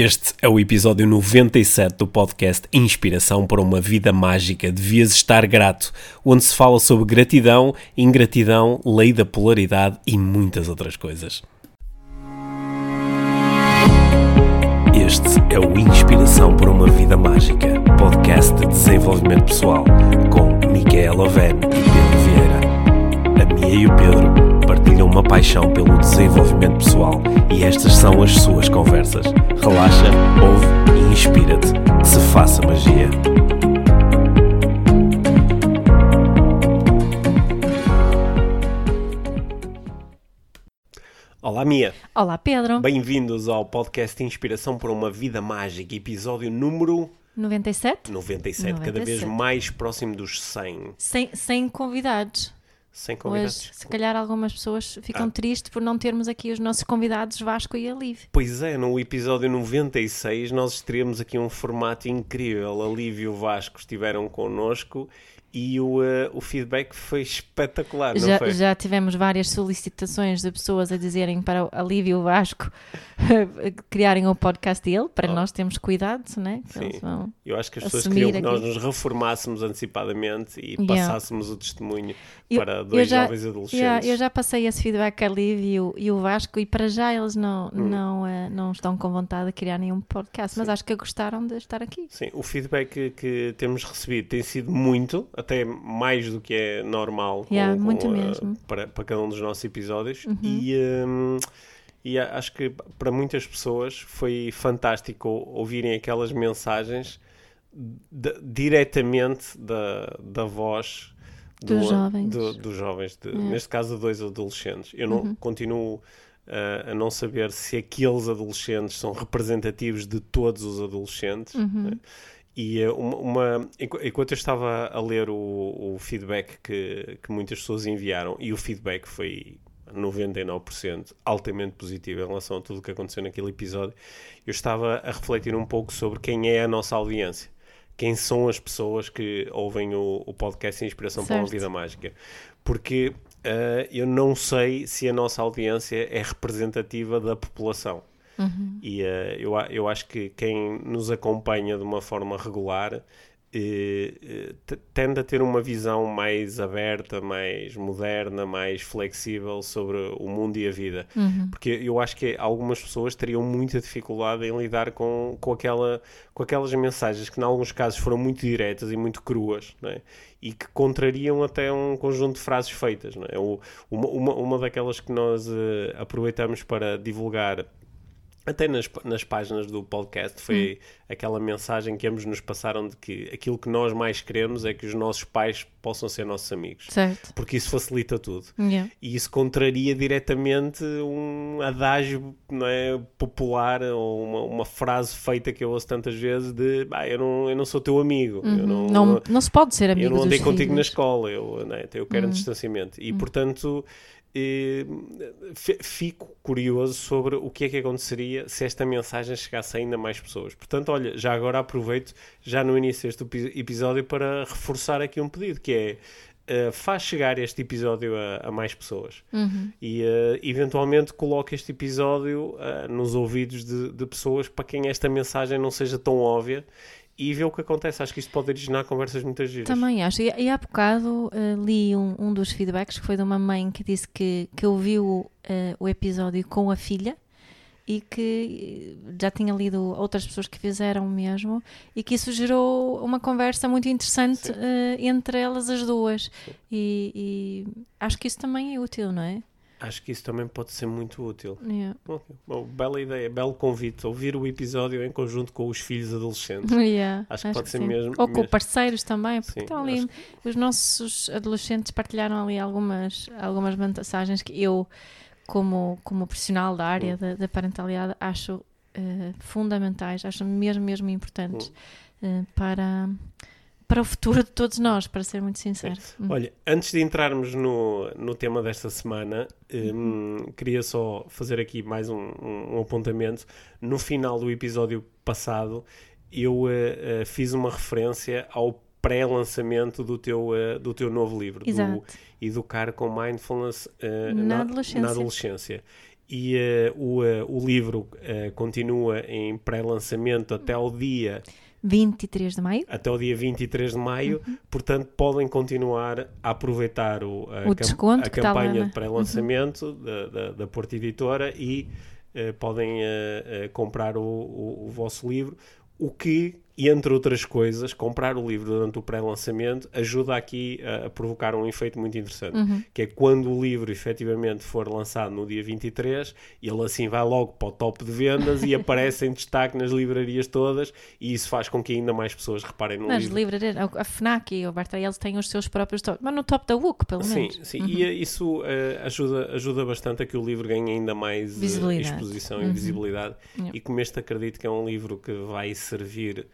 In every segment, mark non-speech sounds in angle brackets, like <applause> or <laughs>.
Este é o episódio 97 do podcast Inspiração para uma Vida Mágica. Devias estar grato, onde se fala sobre gratidão, ingratidão, lei da polaridade e muitas outras coisas. Este é o Inspiração para uma Vida Mágica, podcast de desenvolvimento pessoal, com Micaela Oven e Pedro Vieira. A Mia e o Pedro partilham uma paixão pelo desenvolvimento pessoal e estas são as suas conversas. Relaxa, ouve e inspira-te. Que se faça magia. Olá, Mia. Olá, Pedro. Bem-vindos ao podcast Inspiração para uma Vida Mágica, episódio número 97? 97, cada vez 97. mais próximo dos 100. Sem, sem convidados. Sem convidados. Hoje, se calhar algumas pessoas ficam Ah. tristes por não termos aqui os nossos convidados Vasco e Alívio. Pois é, no episódio 96 nós teremos aqui um formato incrível. A Lívia e o Vasco estiveram connosco e o, eh, o feedback foi espetacular, Já, foi? já tivemos várias solicitações de pessoas a dizerem para o Alívio e o Vasco <laughs> criarem o podcast dele, para Oh. nós termos cuidado, né? Que Sim. Eu acho que as pessoas queriam que nós nos reformássemos antecipadamente e Yeah. passássemos o testemunho Eu- para dois já- jovens adolescentes. Yeah, eu já passei esse feedback a Lívia e o, e o Vasco e para já eles não, Hum. não, eh, não estão com vontade de criar nenhum podcast, mas Sim. acho que gostaram de estar aqui. Sim, o feedback que, que temos recebido tem sido muito, até mais do que é normal com- Yeah, com, muito eh, mesmo. Uhum. para, para cada um dos nossos episódios e, hum, e acho que para muitas pessoas foi fantástico ou- ouvirem aquelas mensagens de- diretamente da, da voz Dos jovens. do- dos jovens, de- Yeah. neste caso de dois adolescentes. Eu não Uhum. continuo uh, a não saber se aqueles adolescentes são representativos de todos os adolescentes. Uhum. né? E uh, uma, uma- enqu- enquanto eu estava a ler o, o feedback que, que muitas pessoas enviaram, e o feedback foi 99% altamente positivo em relação a tudo o que aconteceu naquele episódio, eu estava a refletir um pouco sobre quem é a nossa audiência. Quem são as pessoas que ouvem o, o podcast Inspiração para uma Certo. Vida Mágica? Porque uh, eu não sei se a nossa audiência é representativa da população. Uhum. E eh, eu, eu acho que quem nos acompanha de uma forma regular eh, eh, tende a ter uma visão mais aberta, mais moderna, mais flexível sobre o mundo e a vida. Uhum. Porque eu acho que algumas pessoas teriam muita dificuldade em lidar com, com, aquela, com aquelas mensagens que, em alguns casos, foram muito diretas e muito cruas, é? e que contrariam até um conjunto de frases feitas. É? Uma, uma, uma daquelas que nós eh, aproveitamos para divulgar até nas, nas páginas do podcast foi aquela mensagem que ambos nos passaram de que aquilo que nós mais queremos é que os nossos pais possam ser nossos amigos. Certo. Porque isso facilita tudo. Yeah. E isso contraria diretamente um adágio não é, popular ou uma, uma frase feita que eu ouço tantas vezes de "Bah, eu, não, eu não sou teu amigo, eu não, Uhum. Não, não se pode ser amigo eu não andei contigo na filhos. escola, eu, né, eu quero um distanciamento. E, portanto, eh, fi- fico curioso sobre o que é que aconteceria se esta mensagem chegasse a ainda mais pessoas. Portanto, olha, já agora aproveito, já no início deste epi- episódio, para reforçar aqui um pedido, que é... eh, faz chegar este episódio a, a mais pessoas Uhum. e eh, eventualmente coloque este episódio eh, nos ouvidos de, de pessoas para quem esta mensagem não seja tão óbvia e vê o que acontece. Acho que isto pode originar conversas muitas giras. Também acho. E, e há bocado eh, li um, um dos feedbacks que foi de uma mãe que disse que, que ouviu eh, o episódio com a filha e que eh, já tinha lido outras pessoas que fizeram o mesmo e que isso gerou uma conversa muito interessante eh, entre elas as duas. E, e acho que isso também é útil, não é? Acho que isso também pode ser muito útil. Yeah. Ok. Bom, bela ideia, belo convite. Ouvir o episódio em conjunto com os filhos adolescentes. <laughs> Yeah, Acho que pode ser sim. mesmo- Ou com mesmo. parceiros também, porque Sim, estão ali. acho Os nossos adolescentes partilharam ali algumas, algumas mensagens que eu, como, como profissional da área Hum. da, da parentalidade, acho eh, fundamentais, acho mesmo, mesmo importantes eh, para, para o futuro de todos nós, para ser muito sincero. Hum. Olha, antes de entrarmos no, no tema desta semana, Uhum. hum, queria só fazer aqui mais um, um- apontamento. No final do episódio passado, eu eh, eh, fiz uma referência ao pré-lançamento do teu, eh, do teu novo livro, do Exato. Educar com Mindfulness Na adolescência. na adolescência. e uh, o, uh, o livro uh, continua em pré-lançamento até ao dia 23 de maio. Até o dia 23 de maio, uhum. portanto podem continuar a aproveitar o, a, o desconto a campanha de pré-lançamento uhum. da, da, da Porta Editora e podem comprar o, o, o vosso livro, o que e entre outras coisas, comprar o livro durante o pré-lançamento ajuda aqui a, a, provocar um efeito muito interessante, uhum. que é quando o livro efetivamente for lançado no dia 23, ele assim vai logo para o top de vendas e <laughs> aparece em destaque nas livrarias todas e isso faz com que ainda mais pessoas reparem no nas livro. livrarias, a FNAC e o Bartraiels têm os seus próprios top, mas no top da WUC, pelo menos. Sim, sim. Uhum. e eh, isso uh, ajuda, ajuda bastante a que o livro ganhe ainda mais uh, exposição uhum. e visibilidade e como este acredito que é um livro que vai servir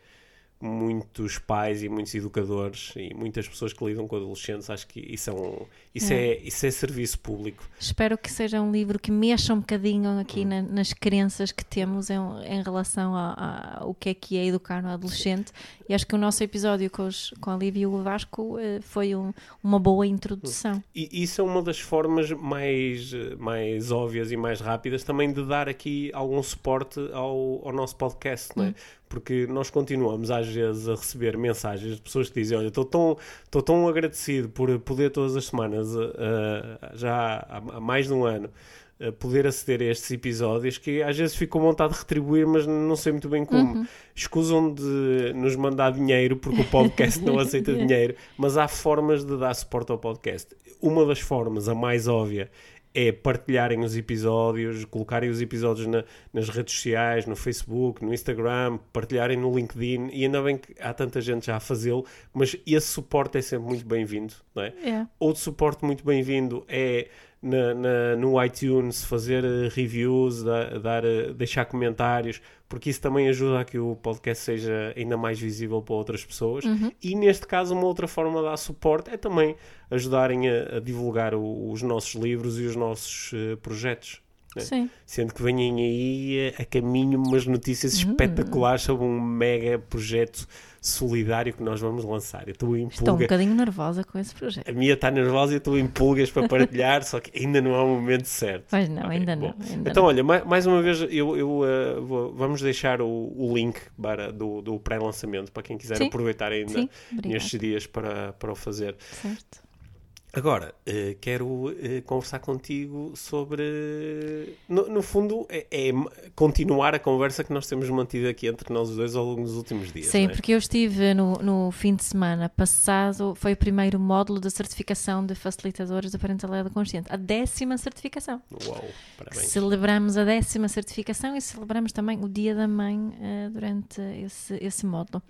muitos pais e muitos educadores e muitas pessoas que lidam com adolescentes, acho que isso é, um, isso é. é isso é serviço público. Espero que seja um livro que mexa um bocadinho aqui hum. na, nas crenças que temos em, em relação ao que é que é educar no adolescente e acho que o nosso episódio com, os, com a Lívia e o Vasco uh, foi um, uma boa introdução. E isso é uma das formas mais, mais óbvias e mais rápidas também de dar aqui algum suporte ao, ao nosso podcast, hum. não é? Porque nós continuamos às vezes a receber mensagens de pessoas que dizem: Olha, estou tão, estou tão agradecido por poder todas as semanas, uh, já há, há, mais de um ano, uh, poder aceder a estes episódios, que às vezes fico com vontade de retribuir, mas não sei muito bem como. Uhum. Escusam de nos mandar dinheiro, porque o podcast não <laughs> aceita dinheiro, mas há formas de dar suporte ao podcast. Uma das formas, a mais óbvia, é partilharem os episódios, colocarem os episódios na, nas redes sociais, no Facebook, no Instagram, partilharem no LinkedIn, e ainda bem que há tanta gente já a fazê-lo, mas esse suporte é sempre muito bem-vindo, não é? é. Outro suporte muito bem-vindo é na, na, no iTunes fazer uh, reviews, da, dar, uh, deixar comentários, porque isso também ajuda a que o podcast seja ainda mais visível para outras pessoas. Uhum. E neste caso, uma outra forma de dar suporte é também ajudarem a, a divulgar o, os nossos livros e os nossos uh, projetos. Né? Sendo que vêm aí a, a caminho umas notícias uhum. espetaculares sobre um mega projeto solidário que nós vamos lançar. Eu estou em pulga. Estou um bocadinho nervosa com esse projeto. A minha está nervosa e estou em pulgas para partilhar, só que ainda não é o momento certo. Pois não, okay, ainda, não, ainda então, não. olha, mais uma vez, eu, eu uh, vou, vamos deixar o, o link para, do, do pré-lançamento para quem quiser Sim. aproveitar ainda Sim, nestes dias para, para o fazer. Certo. Agora, uh, quero uh, conversar contigo sobre. No, no fundo, é, é, continuar a conversa que nós temos mantido aqui entre nós dois ao longo dos últimos dias. Sim, é? porque eu estive no, no fim de semana passado, foi o primeiro módulo da certificação de facilitadores da parentalidade consciente, a décima certificação. Uau, parabéns. Celebramos a décima certificação e celebramos também o Dia da Mãe uh, durante esse, esse módulo.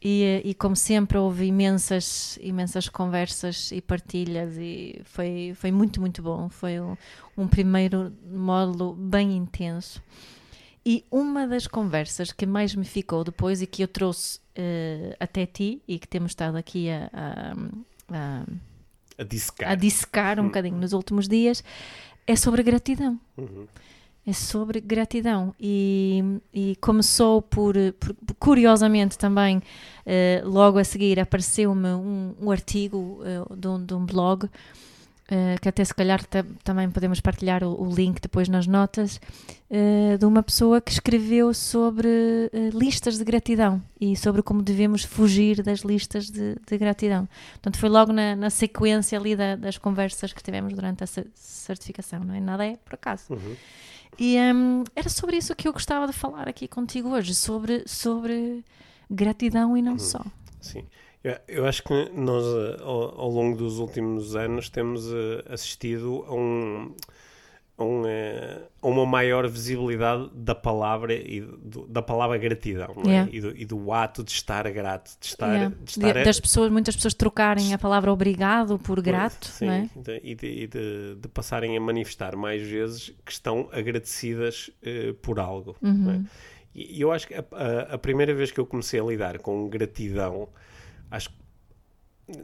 E, e, como sempre houve imensas imensas conversas e partilhas e foi foi muito muito bom. Foi um, um primeiro módulo bem intenso. E uma das conversas que mais me ficou depois e que eu trouxe uh, até ti e que temos estado aqui a, a, a, a dissecar, a dissecar um uhum. bocadinho nos últimos dias é sobre a gratidão. Uhum é sobre gratidão. E, e começou por, por, curiosamente também uh, logo a seguir apareceu-me um, um, artigo uh, de, um, de, um, blog uh, que até se calhar também podemos partilhar o, o, link depois nas notas de uma pessoa que escreveu sobre listas de gratidão e sobre como devemos fugir das listas de, de gratidão. Portanto foi logo na, na sequência ali da, das conversas que tivemos durante a certificação não é? Nada é por acaso. Uhum. E um, era sobre isso que eu gostava de falar aqui contigo hoje, sobre, sobre gratidão e não uhum. só. Sim. Eu, eu, acho que nós, eh, ao, ao, longo dos últimos anos, temos uh, assistido a um um, uh, uma maior visibilidade da palavra e do, da palavra gratidão é? yeah. e, do, e, do, ato de estar grato de estar, yeah. de estar de, das pessoas muitas pessoas trocarem a palavra obrigado por grato sim, é? e, de, de, passarem a manifestar mais vezes que estão agradecidas uh, por algo é? uhum. e eu acho que a, a, a, primeira vez que eu comecei a lidar com gratidão acho que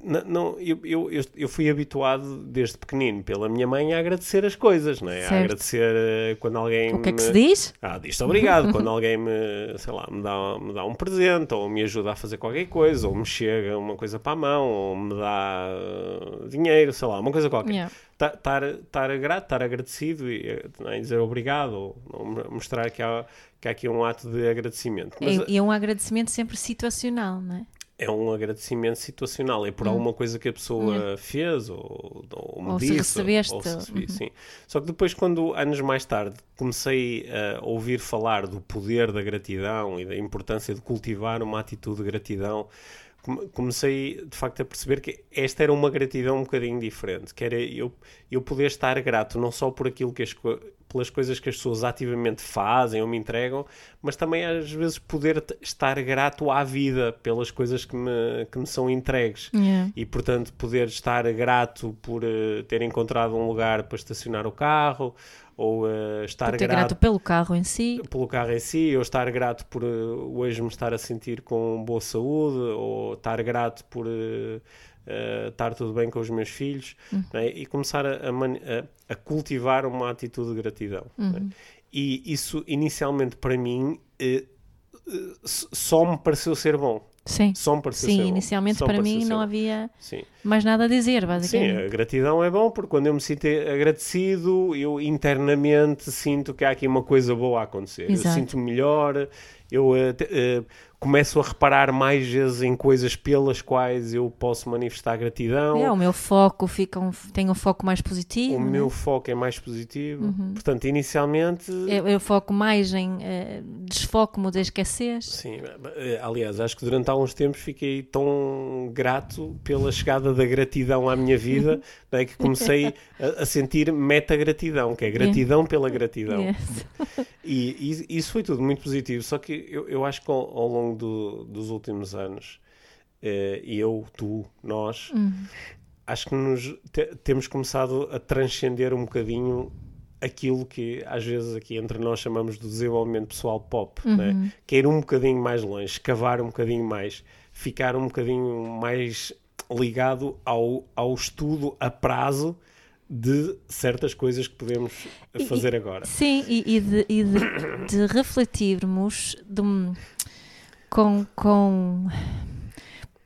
Não, não, eu, eu, eu, fui habituado desde pequenino pela minha mãe a agradecer as coisas, não é? A Certo. agradecer eh, quando alguém O que é que me- se diz? Ah, diz-te obrigado quando alguém me, sei lá, me dá, me dá um presente ou me ajuda a fazer qualquer coisa ou me chega uma coisa para a mão ou me dá eh, dinheiro, sei lá, uma coisa qualquer. Yeah. Estar grato, estar agradecido e eh, é, dizer obrigado ou, ou mo- mostrar que há, que há aqui um ato de agradecimento. Mas E, e é um agradecimento sempre situacional, não é? É um agradecimento situacional, é por alguma coisa que a pessoa fez ou, ou me Hum. Ou se disse, recebeste. ou se recebi, Uhum. sim. Só que depois, quando anos mais tarde comecei a ouvir falar do poder da gratidão e da importância de cultivar uma atitude de gratidão, come- comecei de facto a perceber que esta era uma gratidão um bocadinho diferente, que era eu, eu poder estar grato não só por aquilo que as pelas coisas que as pessoas ativamente fazem ou me entregam, mas também às vezes poder estar grato à vida pelas coisas que me, que me são entregues Yeah. e portanto poder estar grato por eh, ter encontrado um lugar para estacionar o carro ou eh, estar grato, grato pelo carro em si. pelo carro em si ou estar grato por eh, hoje me estar a sentir com boa saúde ou estar grato por eh, eh, estar tudo bem com os meus filhos não é? e começar a, a a- cultivar uma atitude de gratidão é? e isso inicialmente para mim eh, eh, só me pareceu ser bom Sim. só me pareceu ser Sim, bom. inicialmente me para mim ser não bom. havia Sim. mais nada a dizer, Sim, basicamente. a gratidão é bom porque quando eu me sinto agradecido, eu internamente sinto que há aqui uma coisa boa a acontecer. Exato. Eu sinto melhor, eu eh, começo a reparar mais vezes em coisas pelas quais eu posso manifestar gratidão. É, o meu foco fica um, tem um foco mais positivo. o né? meu foco é mais positivo. Portanto, inicialmente. eu, eu foco mais em eh, desfoco-me de esquecer. Sim, eh, aliás, acho que durante alguns tempos fiquei tão grato pela chegada da gratidão à minha vida <laughs> não é, que comecei a, a sentir meta-gratidão, que é gratidão pela gratidão. Yes. E, e isso foi tudo muito positivo, só que eu, eu acho que ao, ao longo do- dos últimos anos, eh, eu, tu, nós, acho que nos te- temos começado a transcender um bocadinho aquilo que às vezes aqui entre nós chamamos de desenvolvimento pessoal pop, né? que é ir um bocadinho mais longe, escavar um bocadinho mais, ficar um bocadinho mais ligado ao, ao estudo a prazo de certas coisas que podemos E- fazer agora. Sim, e, e de, e de- de refletirmos de com, com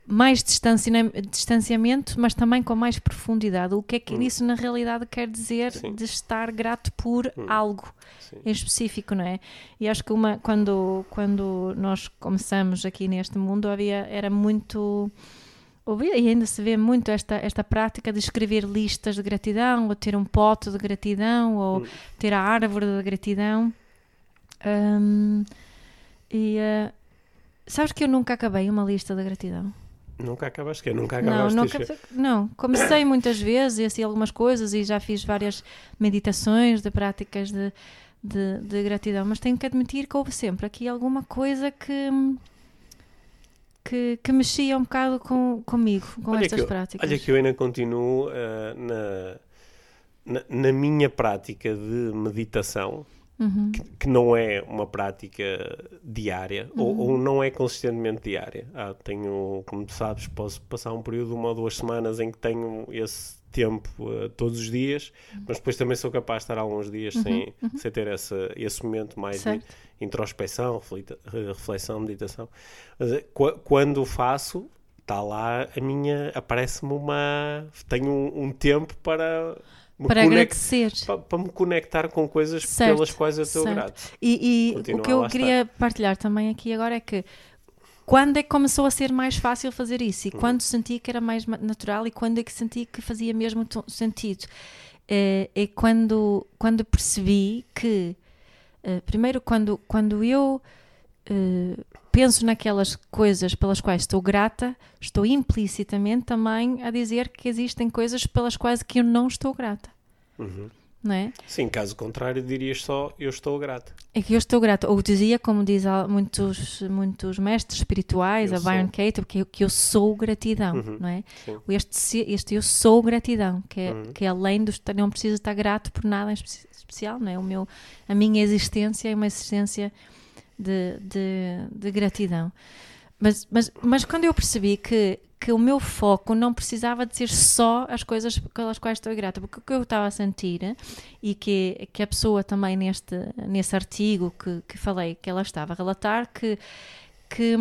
mais distanciam- distanciamento, mas também com mais profundidade. O que é que isso na realidade quer dizer Sim. de estar grato por algo Sim. em específico, não é? E acho que uma, quando, quando nós começamos aqui neste mundo havia, era muito ouvia e ainda se vê muito esta, esta prática de escrever listas de gratidão, ou ter um pote de gratidão, ou ter a árvore da gratidão. Hum, e eh, sabes que eu nunca acabei uma lista de gratidão? Nunca acabaste, que? Nunca Não, acabaste nunca, de escrever. não, comecei muitas vezes e assim algumas coisas e já fiz várias meditações de práticas de, de, de gratidão, mas tenho que admitir que houve sempre aqui alguma coisa que que, que mexia um bocado com, comigo, com Olha estas eu- práticas. Olha que eu ainda continuo eh, na, na, na minha prática de meditação, Uhum. que, que não é uma prática diária, ou, ou não é consistentemente diária. Ah, tenho, como tu sabes, posso passar um período de uma ou duas semanas em que tenho esse tempo eh, todos os dias, mas depois também sou capaz de estar alguns dias sem, sem ter essa, esse momento mais de Certo. introspeção, reflita- reflexão, meditação. Mas, eh, qu- quando faço, está lá a minha, aparece-me uma, tenho um, um tempo para Para conect- agradecer. pa- para me conectar com coisas Certo, pelas quais eu estou certo. grato. E, e o que eu queria partilhar também aqui agora é que quando é que começou a ser mais fácil fazer isso e Uhum. quando senti que era mais ma- natural e quando é que senti que fazia mesmo sentido é, é quando quando percebi que eh, primeiro quando quando eu eh, penso naquelas coisas pelas quais estou grata estou implicitamente também a dizer que existem coisas pelas quais que eu não estou grata Uhum. não é Sim, caso contrário, dirias só eu estou grato. É que eu estou grata. Ou dizia, como diz muitos, muitos mestres espirituais, Eu a Byron sou. Katie, que, eu- que eu sou gratidão, Uhum, não é? sim. Este, este eu sou gratidão, que é, Uhum. que é além do estar- não preciso estar grato por nada em espe- especial, não é? O meu, a minha existência é uma existência de, de, de gratidão. Mas, mas, mas quando eu percebi que, que o meu foco não precisava de ser só as coisas pelas quais estou grata, porque o que eu estava a sentir e que, que a pessoa também neste, nesse artigo que, que falei, que ela estava a relatar, que, que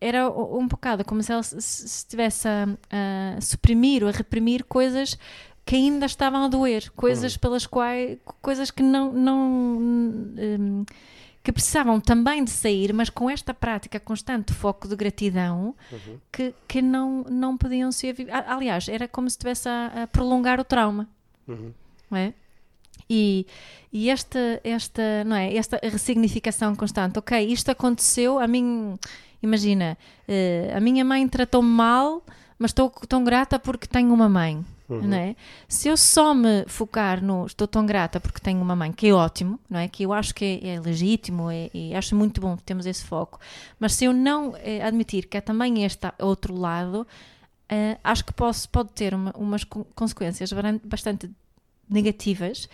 era um bocado como se ela se estivesse a, a suprimir ou a reprimir coisas que ainda estavam a doer, coisas uhum. pelas quais, coisas que não, não um, que precisavam também de sair, mas com esta prática constante de foco de gratidão, uhum. que, que não, não podiam ser. Aliás, era como se estivesse a, a, prolongar o trauma. Uhum. Não é? E, e esta, esta, não é? esta ressignificação constante, ok, isto aconteceu, a mim, imagina, uh, a minha mãe tratou-me mal, mas estou tão grata porque tenho uma mãe. Uhum. Não é? Se eu só me focar no estou tão grata porque tenho uma mãe, que é ótimo, não é? que eu acho que é, é legítimo é, e acho muito bom que temos esse foco, mas se eu não é, admitir que é também este outro lado, uh, acho que posso, pode ter uma, umas consequências bastante negativas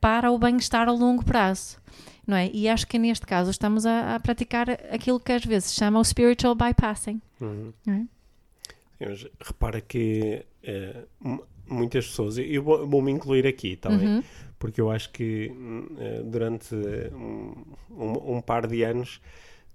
para o bem-estar a longo prazo. Não é? E acho que neste caso estamos a, a praticar aquilo que às vezes chama o spiritual bypassing. Uhum. É? Repara que uh, muitas pessoas, eu vou, vou, me incluir aqui também, uhum. porque eu acho que uh, durante um, um, um, par de anos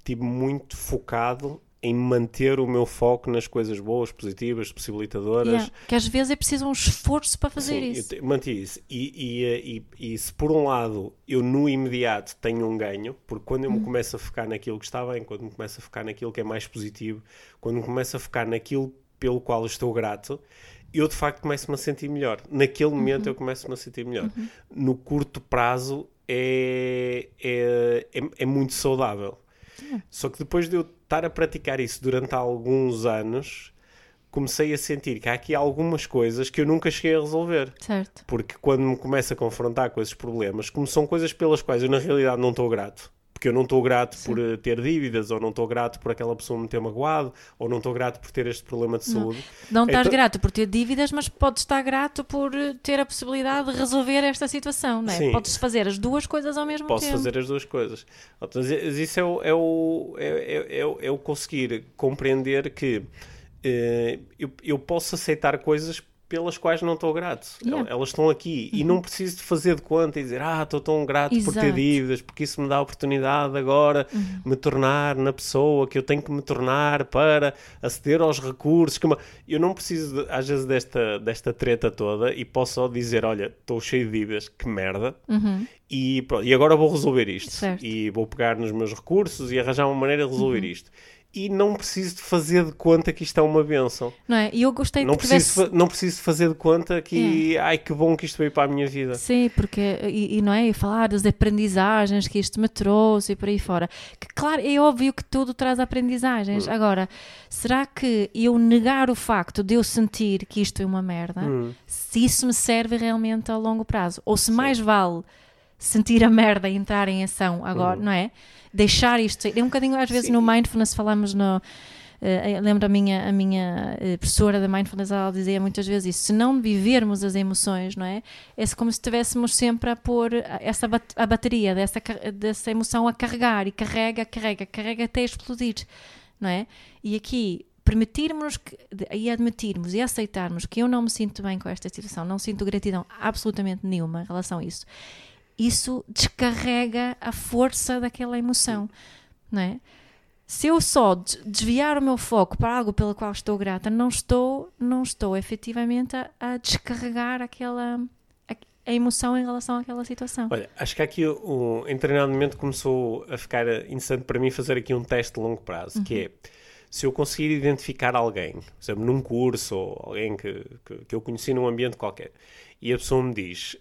tive muito focado em manter o meu foco nas coisas boas, positivas, possibilitadoras. Yeah, que às vezes é preciso um esforço para fazer Sim, isso. Eu mantive isso. E, e, eh, e, e, se por um lado eu no imediato tenho um ganho, porque quando eu me uhum. começo a focar naquilo que está bem, quando me começo a focar naquilo que é mais positivo, quando me começo a focar naquilo pelo qual estou grato, eu de facto começo-me a sentir melhor. Naquele momento uhum. eu começo-me a sentir melhor. Uhum. No curto prazo é, é, é, é muito saudável. Uhum. Só que depois de eu estar a praticar isso durante alguns anos, comecei a sentir que há aqui algumas coisas que eu nunca cheguei a resolver. Certo. Porque quando me começo a confrontar com esses problemas, como são coisas pelas quais eu na realidade não estou grato, porque eu não estou grato Sim. por uh, ter dívidas, ou não estou grato por aquela pessoa me ter magoado, ou não estou grato por ter este problema de saúde. Não, não estás então... grato por ter dívidas, mas podes estar grato por eh, ter a possibilidade de resolver esta situação, não é? Sim. Podes fazer as duas coisas ao mesmo Posso tempo. Posso fazer as duas coisas. Então, isso é o, é o, é, é, é, é o conseguir compreender que uh, eu, eu posso aceitar coisas pelas quais não estou grato. Yeah. Elas estão aqui uhum. e não preciso de fazer de conta e dizer ah, estou tão grato Exato. por ter dívidas, porque isso me dá a oportunidade agora uhum. me tornar na pessoa que eu tenho que me tornar para aceder aos recursos. Que eu não preciso, de, às vezes, desta, desta treta toda e posso só dizer: olha, estou cheio de dívidas, que merda. Uhum. E, pronto, e agora vou resolver isto. Certo. E vou pegar nos meus recursos e arranjar uma maneira de resolver uhum. isto e não preciso de fazer de conta que isto é uma benção. Não é? E eu gostei não de preciso, tivesse... Não preciso de fazer de conta que, é. ai que bom que isto veio para a minha vida. Sim, porque, e, e, não é? E falar das aprendizagens que isto me trouxe e por aí fora. Que claro, é óbvio que tudo traz aprendizagens. Hum. Agora, será que eu negar o facto de eu sentir que isto é uma merda, hum. se isso me serve realmente a longo prazo? Ou se Sim. mais vale sentir a merda e entrar em ação agora, hum. não é? deixar isto. É um bocadinho, às vezes, Sim. no mindfulness falamos no. Uh, lembro a minha, a minha uh, professora da Mindfulness, ela dizia muitas vezes isso: se não vivermos as emoções, não é? É como se estivéssemos sempre a pôr essa bat a bateria dessa, dessa emoção a carregar e carrega, carrega, carrega até explodir, não é? E aqui permitirmos que, e admitirmos e aceitarmos que eu não me sinto bem com esta situação, não sinto gratidão absolutamente nenhuma em relação a isso isso descarrega a força daquela emoção, não é? Se eu só desviar o meu foco para algo pelo qual estou grata, não estou, não estou efetivamente a, a descarregar aquela a, a, emoção em relação àquela situação. Olha, acho que aqui o, o treinamento começou a ficar interessante para mim fazer aqui um teste de longo prazo, uhum. que é se eu conseguir identificar alguém, por exemplo, num curso ou alguém que, que, que eu conheci num ambiente qualquer, e a pessoa me diz: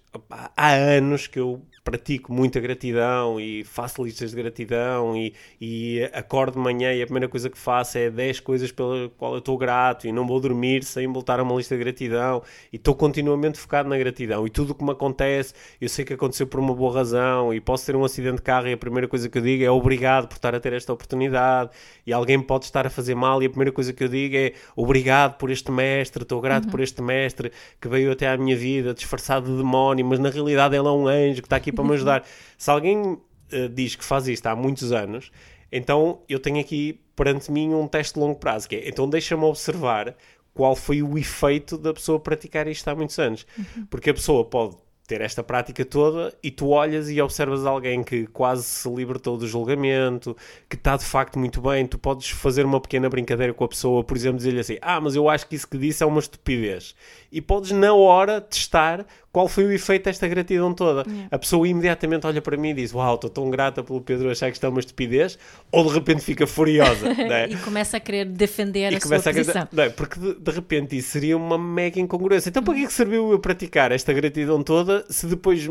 há anos que eu pratico muita gratidão e faço listas de gratidão e, e acordo de manhã e a primeira coisa que faço é 10 coisas pela qual eu estou grato e não vou dormir sem voltar a uma lista de gratidão e estou continuamente focado na gratidão e tudo o que me acontece eu sei que aconteceu por uma boa razão e posso ter um acidente de carro e a primeira coisa que eu digo é obrigado por estar a ter esta oportunidade e alguém pode estar a fazer mal e a primeira coisa que eu digo é obrigado por este mestre, estou grato uhum. por este mestre que veio até à minha vida disfarçado de demónio, mas na realidade ele é um anjo que está aqui para me ajudar. Se alguém uh, diz que faz isto há muitos anos, Então eu tenho aqui perante mim um teste de longo prazo, que é, então deixa-me observar qual foi o efeito da pessoa praticar isto há muitos anos. Uhum. Porque a pessoa pode ter esta prática toda e tu olhas e observas alguém que quase se libertou do julgamento, que está de facto muito bem, tu podes fazer uma pequena brincadeira com a pessoa, por exemplo, dizer-lhe assim: Ah, mas eu acho que isso que disse é uma estupidez. E podes na hora testar qual foi o efeito desta gratidão toda. Yeah. A pessoa imediatamente olha para mim e diz: Uau, estou tão grata pelo Pedro achar que isto é uma estupidez, ou de repente fica furiosa. <laughs> né? e começa a querer defender e a sua posição. A... Não, é? porque de, de, repente isso seria uma mega incongruência. Então, para que, é que serviu eu praticar esta gratidão toda se depois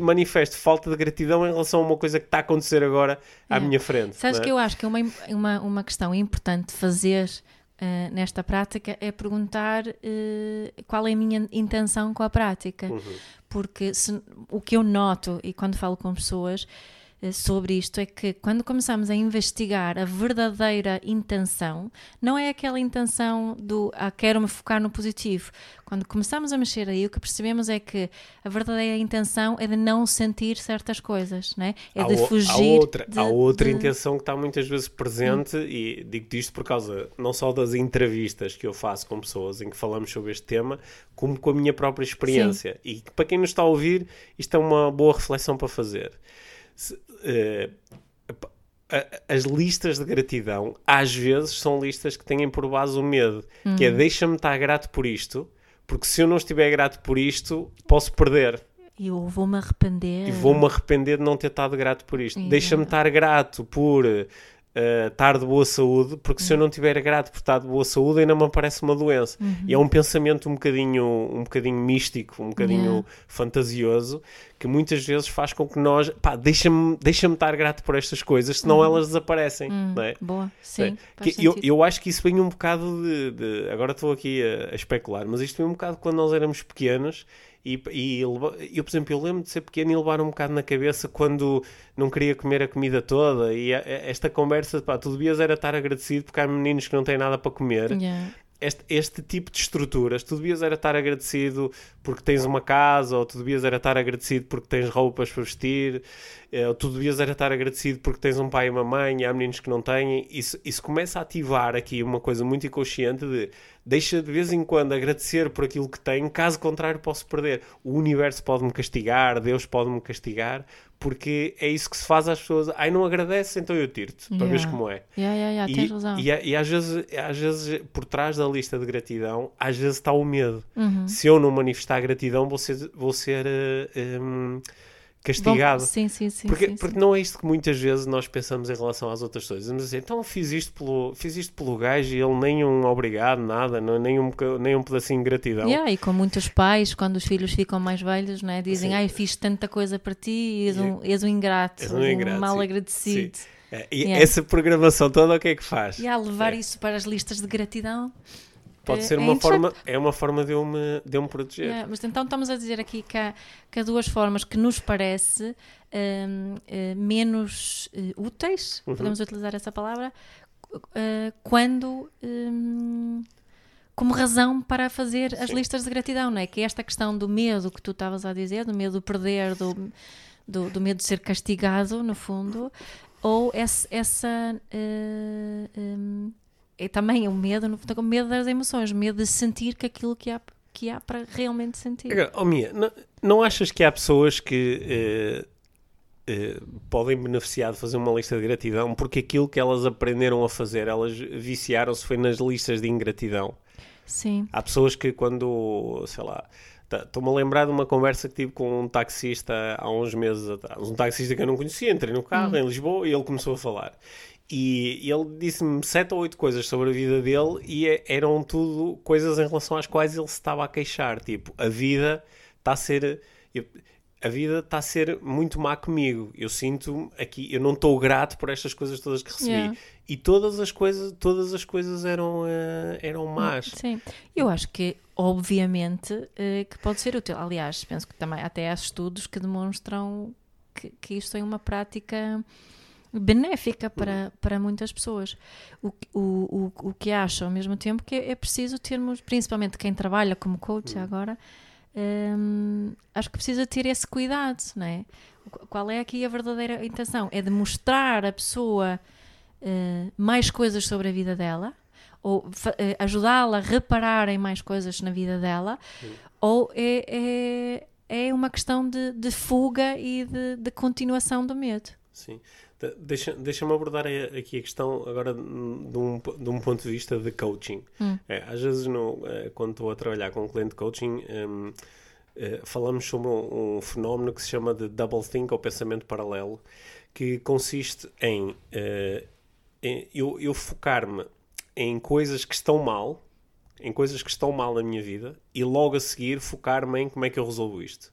manifesto falta de gratidão em relação a uma coisa que está a acontecer agora à minha frente? Sabes é? que eu acho que é uma, uma, uma questão importante fazer Uh, nesta prática é perguntar uh, qual é a minha intenção com a prática. Uhum. Porque se, o que eu noto, e quando falo com pessoas, eh, sobre isto é que quando começamos a investigar a verdadeira intenção, não é aquela intenção do ah, quero me focar no positivo. Quando começamos a mexer aí, o que percebemos é que a verdadeira intenção é de não sentir certas coisas, não é? É de fugir. Há outra, de, há outra de... intenção que está muitas vezes presente, hum. e digo isto por causa não só das entrevistas que eu faço com pessoas em que falamos sobre este tema, como com a minha própria experiência. Sim. E para quem nos está a ouvir, isto é uma boa reflexão para fazer as listas de gratidão às vezes são listas que têm por base o medo, uhum. que é hum. deixa-me estar grato por isto, porque se eu não estiver grato por isto, posso perder. E eu vou-me arrepender. E vou-me arrepender de não ter estado grato por isto. Deixa-me estar grato por uh, estar de boa saúde, porque se eu não tiver grato por estar de boa saúde, ainda me aparece uma doença. Uhum. E é um pensamento um bocadinho, um bocadinho místico, um bocadinho yeah. fantasioso, que muitas vezes faz com que nós, pá, deixa-me deixa estar grato por estas coisas, senão uhum. elas desaparecem. Uhum. Não é? Boa, sim. É. eu, eu acho que isso vem um bocado de. de agora estou aqui a, a especular, mas isto vem um bocado quando nós éramos pequenos e, e eu, por exemplo, eu lembro de ser pequeno e levar um bocado na cabeça quando não queria comer a comida toda. E esta conversa, pá, tu devias era estar agradecido porque há meninos que não têm nada para comer. Yeah este, este tipo de estruturas, tu devias era estar agradecido porque tens uma casa, ou tu devias era estar agradecido porque tens roupas para vestir, eh, ou tu devias era estar agradecido porque tens um pai e uma mãe, e há meninos que não têm. Isso, isso começa a ativar aqui uma coisa muito inconsciente de deixa de vez em quando agradecer por aquilo que tenho, caso contrário posso perder. O universo pode-me castigar, Deus pode-me castigar, porque é isso que se faz às pessoas. Ai, não agradece, então eu tiro-te, para yeah. veres como é. Yeah, yeah, yeah, e, tens razão. E, e, às, vezes, às vezes, por trás da lista de gratidão, às vezes está o medo. Uhum. Se eu não manifestar gratidão, vou ser, vou ser uh, eh, um, castigado. Bom, sim, sim, sim. Porque, sim, porque sim. não é isto que muitas vezes nós pensamos em relação às outras coisas. Assim, então fiz isto pelo, fiz isto pelo gajo e ele nem um obrigado, nada, não, nem, um, nem um pedacinho de gratidão. Yeah, e com muitos pais, quando os filhos ficam mais velhos, né, dizem: sim. Ai, fiz tanta coisa para ti e és um, és um ingrato, és um, ingrato, um mal agradecido. É, e yeah. essa programação toda o que é que faz? E a levar é. isso para as listas de gratidão. Pode é, ser uma é forma, é uma forma de eu me, de eu me proteger. É, mas então estamos a dizer aqui que há, que há duas formas que nos parece um, uh, eh, menos uh, úteis, uhum. podemos utilizar essa palavra, uh, quando um, como razão para fazer as Sim. listas de gratidão, não é? Que é esta questão do medo que tu estavas a dizer, do medo de perder, do, do, do medo de ser castigado, no fundo, ou essa, essa um, é também o medo, no fundo, o medo das emoções, medo de sentir que aquilo que há, que há para realmente sentir. Agora, oh Mia, não, não achas que há pessoas que eh, eh, podem beneficiar de fazer uma lista de gratidão porque aquilo que elas aprenderam a fazer, elas viciaram-se foi nas listas de ingratidão? Sim. Há pessoas que quando, sei lá, tá, Estou-me a lembrar de uma conversa que tive com um taxista há uns meses atrás. Um taxista que eu não conhecia. Entrei no carro hum. em Lisboa e ele começou a falar. E ele disse-me sete ou oito coisas sobre a vida dele e é, eram tudo coisas em relação às quais ele se estava a queixar. Tipo, a vida está a ser. Eu, a vida está a ser muito má comigo. Eu sinto aqui, eu não estou grato por estas coisas todas que recebi. Yeah. E todas as coisas, todas as coisas eram, uh, eram más. Sim, eu acho que, obviamente, uh, que pode ser útil. Aliás, penso que também até há estudos que demonstram que, que isto é uma prática benéfica para, para muitas pessoas. O, o, o, o que acho ao mesmo tempo que é, preciso termos, principalmente quem trabalha como coach hum. agora, hum, acho que precisa ter esse cuidado, não é? Qual é aqui a verdadeira intenção? É de mostrar a pessoa uh, mais coisas sobre a vida dela, ou uh, ajudá-la a reparar em mais coisas na vida dela, Sim. ou é, é, é, uma questão de, de fuga e de, de continuação do medo. Sim. Deixa-me deixa abordar aqui a questão agora de um, de um ponto de vista de coaching. Hum. É, às vezes, é, quando estou a trabalhar com um cliente de coaching, um, é, falamos sobre um, um, fenómeno que se chama de double think ou pensamento paralelo, que consiste em, uh, em eu, eu focar-me em coisas que estão mal, em coisas que estão mal na minha vida, e logo a seguir focar-me em como é que eu resolvo isto.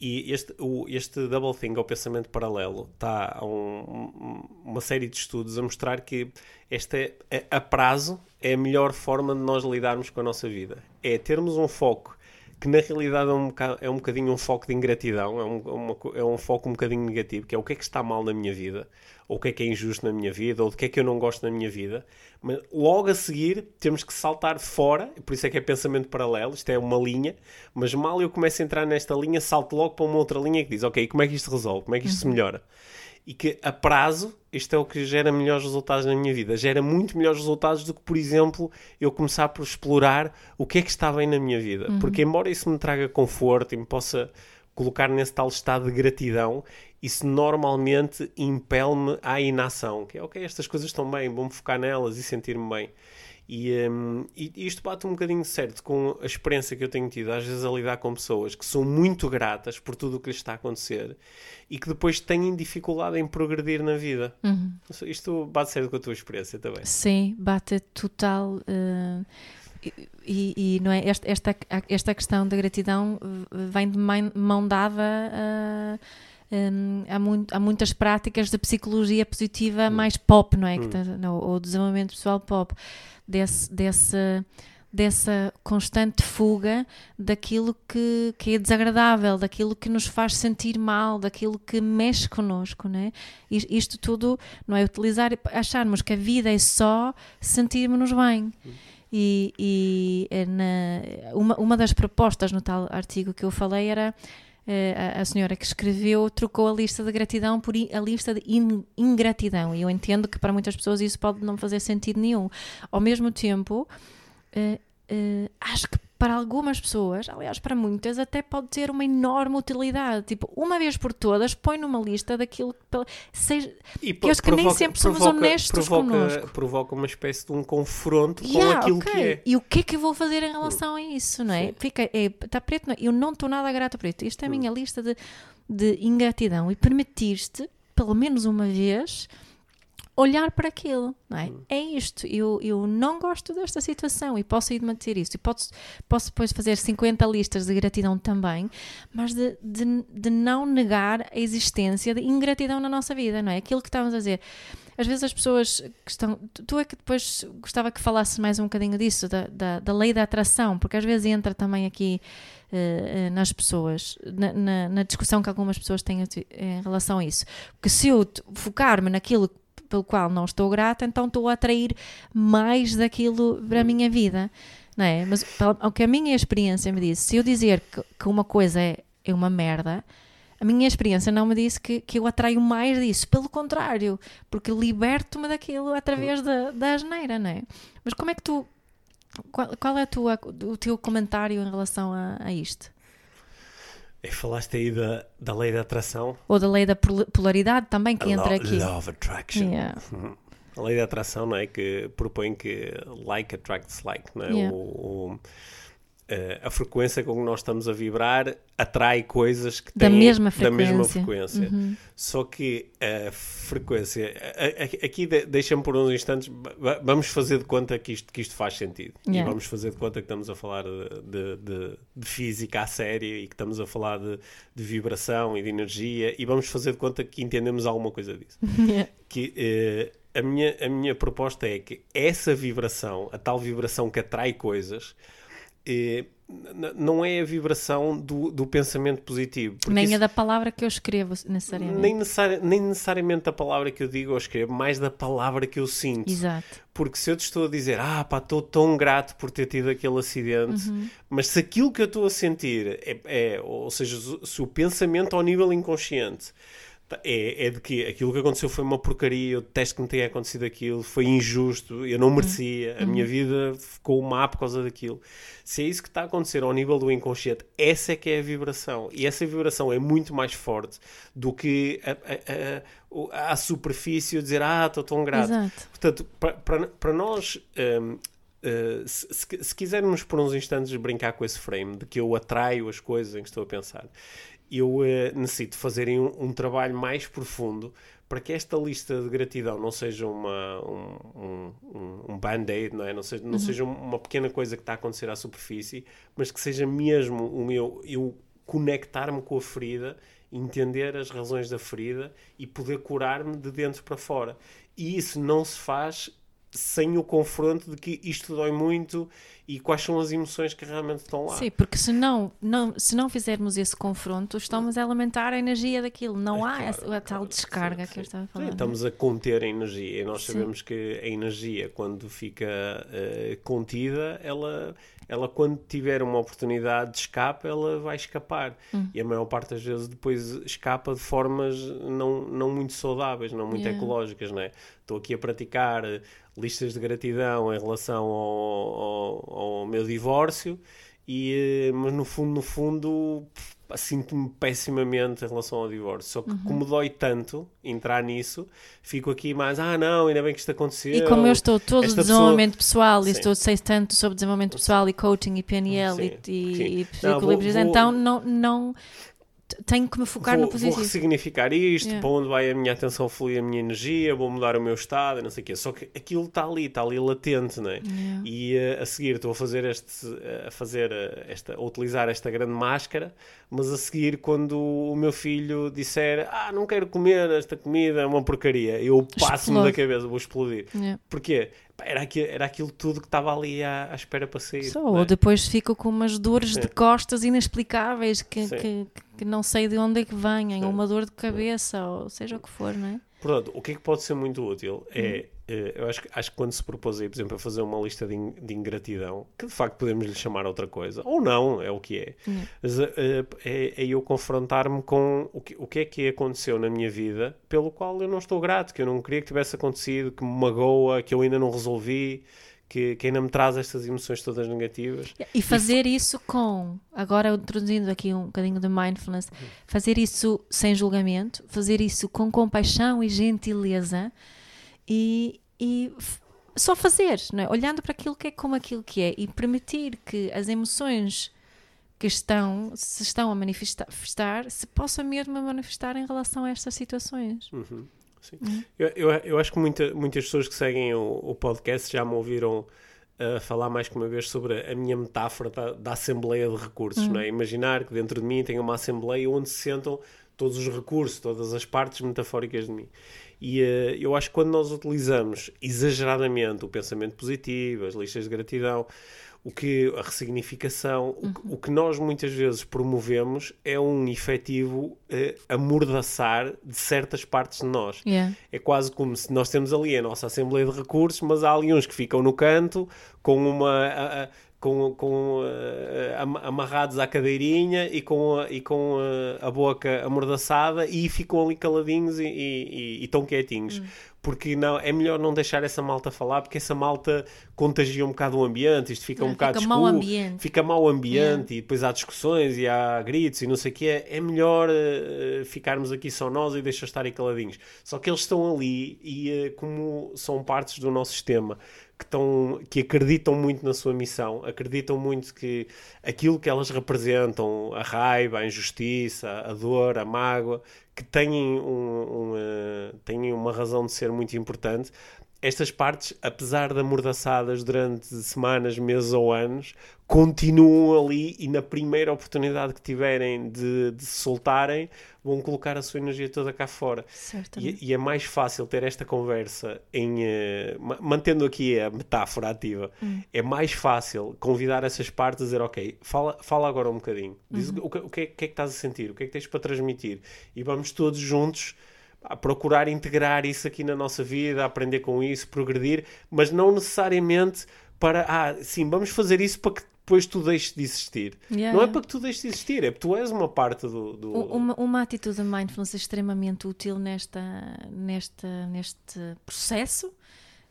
E este, o, este double think, ou pensamento paralelo, está a um, uma série de estudos a mostrar que esta é, a prazo é a melhor forma de nós lidarmos com a nossa vida. É termos um foco que na realidade é um, bocado, é um bocadinho um foco de ingratidão, é um, é uma, é um foco um bocadinho negativo, que é o que é que está mal na minha vida, ou o que é que é injusto na minha vida, ou o que é que eu não gosto na minha vida. Mas logo a seguir temos que saltar fora, por isso é que é pensamento paralelo, isto é uma linha, mas mal eu começo a entrar nesta linha, salto logo para uma outra linha que diz, ok, como é que isto resolve, como é que isto uhum. se melhora? E que a prazo, isto é o que gera melhores resultados na minha vida. Gera muito melhores resultados do que, por exemplo, eu começar por explorar o que é que está bem na minha vida. Uhum. Porque, embora isso me traga conforto e me possa colocar nesse tal estado de gratidão, isso normalmente impele-me à inação, que é ok, estas coisas estão bem, vou-me focar nelas e sentir-me bem. E, um, e, isto bate um bocadinho certo com a experiência que eu tenho tido, às vezes, a lidar com pessoas que são muito gratas por tudo o que lhes está a acontecer e que depois têm dificuldade em progredir na vida. Uhum. Isto bate certo com a tua experiência também. Sim, bate total. Uh... E, e, não é esta, esta, esta questão da gratidão vem de mão dada a, um, há, muito, há muitas práticas de psicologia positiva hum. mais pop, não é? Hum. Tá, não, ou desenvolvimento pessoal pop, desse, dessa constante fuga daquilo que, que é desagradável, daquilo que nos faz sentir mal, daquilo que mexe connosco, não é? Isto tudo não é utilizar, acharmos que a vida é só sentirmos-nos bem. E, e eh, na, uma, uma das propostas no tal artigo que eu falei era a, a, senhora que escreveu trocou a lista de gratidão por a lista de in, ingratidão. E eu entendo que para muitas pessoas isso pode não fazer sentido nenhum. Ao mesmo tempo, uh, uh, acho que para algumas pessoas, aliás, para muitas, até pode ter uma enorme utilidade. Tipo, uma vez por todas, põe numa lista daquilo que. Seja, e que eu acho que nem sempre somos provoca, honestos provoca, connosco. Provoca uma espécie de um confronto yeah, com aquilo okay. que é. E o que é que eu vou fazer em relação a isso, não é? Sim. Fica, é, está preto, não, é? eu não estou nada grato por isso. Isto é a minha lista de, de ingratidão. E permitir-te, pelo menos uma vez olhar para aquilo, não é? Hum. É isto, eu, eu não gosto desta situação e posso ir manter isso. E posso, posso depois fazer 50 listas de gratidão também, mas de, de, de não negar a existência de ingratidão na nossa vida, não é? Aquilo que estávamos a dizer. Às vezes as pessoas que estão. Tu é que depois gostava que falasse mais um bocadinho disso, da, da, da lei da atração, porque às vezes entra também aqui uh, nas pessoas, na, na, na, discussão que algumas pessoas têm em relação a isso. Porque se eu focar-me naquilo pelo qual não estou grata, então estou a atrair mais daquilo para a minha vida. Não é? Mas o que a minha experiência me disse, se eu dizer que, que uma coisa é, é uma merda, a minha experiência não me disse que, que eu atraio mais disso, pelo contrário, porque liberto-me daquilo através da, da asneira, não é? Mas como é que tu. Qual, qual é tua, o teu comentário em relação a, a isto? E falaste aí da, da lei da atração. Ou da lei da polaridade também, que a entra aqui. Law of Attraction. Yeah. <laughs> A lei da atração, não é? Que propõe que like attracts like, não é? Yeah. O, o, a frequência com que nós estamos a vibrar atrai coisas que da têm mesma. Da mesma frequência. Uhum. Só que a frequência. aqui deixa-me por uns instantes. Vamos fazer de conta que isto, que isto faz sentido. Yeah. E vamos fazer de conta que estamos a falar de, de, de física a sério e que estamos a falar de, de, vibração e de energia. E vamos fazer de conta que entendemos alguma coisa disso. <laughs> Yeah. Que. Uh, a minha, a minha proposta é que essa vibração, a tal vibração que atrai coisas, é, não é a vibração do, do pensamento positivo. Nem isso, a da palavra que eu escrevo, necessariamente. Nem, necessari nem necessariamente da palavra que eu digo ou escrevo, mais da palavra que eu sinto. Exato. Porque se eu te estou a dizer, ah, pá, estou tão grato por ter tido aquele acidente, uhum. mas se aquilo que eu estou a sentir é, é, ou seja, se o pensamento ao nível inconsciente é, é de que aquilo que aconteceu foi uma porcaria, eu detesto que me tenha acontecido aquilo, foi injusto, eu não merecia, a minha vida ficou má por causa daquilo. Se é isso que está a acontecer ao nível do inconsciente, essa é que é a vibração. E essa vibração é muito mais forte do que a, a, a, a superfície dizer, ah, estou tão grato. Exato. Portanto, para, nós. hum, Uh, se, se, se, quisermos por uns instantes brincar com esse frame de que eu atraio as coisas em que estou a pensar, eu uh, necessito fazer um, um, trabalho mais profundo para que esta lista de gratidão não seja uma, um, um, um band-aid, não, é? não, seja, não uhum. seja uma pequena coisa que está a acontecer à superfície, mas que seja mesmo o meu, eu conectar-me com a ferida, entender as razões da ferida e poder curar-me de dentro para fora. E isso não se faz sem o confronto de que isto dói muito e quais são as emoções que realmente estão lá. Sim, porque se não, não, se não fizermos esse confronto, estamos a alimentar a energia daquilo. Não é, há claro, essa, a tal descarga sim, que eu estava a falar. Sim, estamos a conter a energia e nós sabemos que a energia, quando fica uh, contida, ela, ela, quando tiver uma oportunidade de escape, ela vai escapar. Hum. E a maior parte das vezes depois escapa de formas não, não muito saudáveis, não muito yeah. ecológicas, não é? Estou aqui a praticar listas de gratidão em relação ao, ao, ao meu divórcio, e, eh, mas no fundo, no fundo, sinto-me pessimamente em relação ao divórcio. Só que, uhum. como dói tanto entrar nisso, fico aqui mais, ah, não, ainda bem que isto aconteceu. E como eu estou todo Esta desenvolvimento pessoa... pessoal, e estou sei tanto sobre desenvolvimento pessoal e coaching e PNL sim, e, e, e então não, não tenho que me focar vou, no positivo. Vou ressignificar isto, yeah. para onde vai a minha atenção fluir a minha energia, vou mudar o meu estado, não sei o quê. Só que aquilo está ali, está ali latente, não é? Yeah. E uh, a seguir estou a fazer este, uh, a fazer uh, esta, a utilizar esta grande máscara, mas a seguir quando o meu filho disser, ah, não quero comer esta comida, é uma porcaria, eu passo-me da cabeça, vou explodir. Yeah. Porquê? Era aquilo, era aquilo tudo que estava ali à, à espera para sair. Só, é? ou depois fico com umas dores Sim. de costas inexplicáveis que, que, não sei de onde é que vêm, ou uma dor de cabeça, ou seja o que for, não é? Portanto, o que é que pode ser muito útil é, hum. eu acho, acho que quando se propôs aí, por exemplo, a fazer uma lista de, in, de, ingratidão, que de facto podemos lhe chamar outra coisa, ou não, é o que é, hum. mas, uh, é, é, eu confrontar-me com o que, o que é que aconteceu na minha vida pelo qual eu não estou grato, que eu não queria que tivesse acontecido, que me magoa, que eu ainda não resolvi, que, que, ainda me traz estas emoções todas negativas. E fazer e isso com, agora introduzindo aqui um bocadinho de mindfulness, fazer isso sem julgamento, fazer isso com compaixão e gentileza e, e só fazer, não é? olhando para aquilo que é como aquilo que é e permitir que as emoções que estão, se estão a manifestar, se possam mesmo manifestar em relação a estas situações. Uhum. Uhum. Eu, eu, eu, acho que muita, muitas pessoas que seguem o, o podcast já me ouviram uh, falar mais que uma vez sobre a minha metáfora da, da Assembleia de Recursos. Uhum. Não é? Imaginar que dentro de mim tem uma Assembleia onde se sentam todos os recursos, todas as partes metafóricas de mim. E uh, eu acho que quando nós utilizamos exageradamente o pensamento positivo, as listas de gratidão, o que a ressignificação, uhum. o, o, que nós muitas vezes promovemos é um efetivo uh, amordaçar de certas partes de nós. Yeah. É quase como se nós temos ali a nossa Assembleia de Recursos, mas há ali uns que ficam no canto com uma. A, a, com, com uh, amarrados à cadeirinha e com, a, e com a, a boca amordaçada e ficam ali caladinhos e, e, e, e estão quietinhos. Hum porque não, é melhor não deixar essa malta falar, porque essa malta contagia um bocado o ambiente, isto fica um bocado fica mau ambiente. fica mau ambiente e depois há discussões e há gritos e não sei o que é, é melhor uh, ficarmos aqui só nós e deixar estarem caladinhos. Só que eles estão ali e uh, como são partes do nosso sistema, que, estão, que acreditam muito na sua missão, acreditam muito que aquilo que elas representam, a raiva, a injustiça, a dor, a mágoa, que têm, um, uma, têm uma razão de ser muito importante. Estas partes, apesar de amordaçadas durante semanas, meses ou anos, continuam ali e na primeira oportunidade que tiverem de, de se soltarem, vão colocar a sua energia toda cá fora. E, e, é mais fácil ter esta conversa em uh, mantendo aqui a metáfora ativa. Hum. É mais fácil convidar essas partes a dizer, ok, fala, fala agora um bocadinho. Diz uhum. o, que, o, que é, o que é que estás a sentir, o que é que tens para transmitir. E vamos todos juntos a procurar integrar isso aqui na nossa vida, aprender com isso, progredir, mas não necessariamente para, ah, sim, vamos fazer isso para que depois tu deixes de existir. Yeah, não é para que tu deixes de existir, é porque tu és uma parte do. do- Uma, uma atitude de mindfulness extremamente útil nesta, nesta, neste processo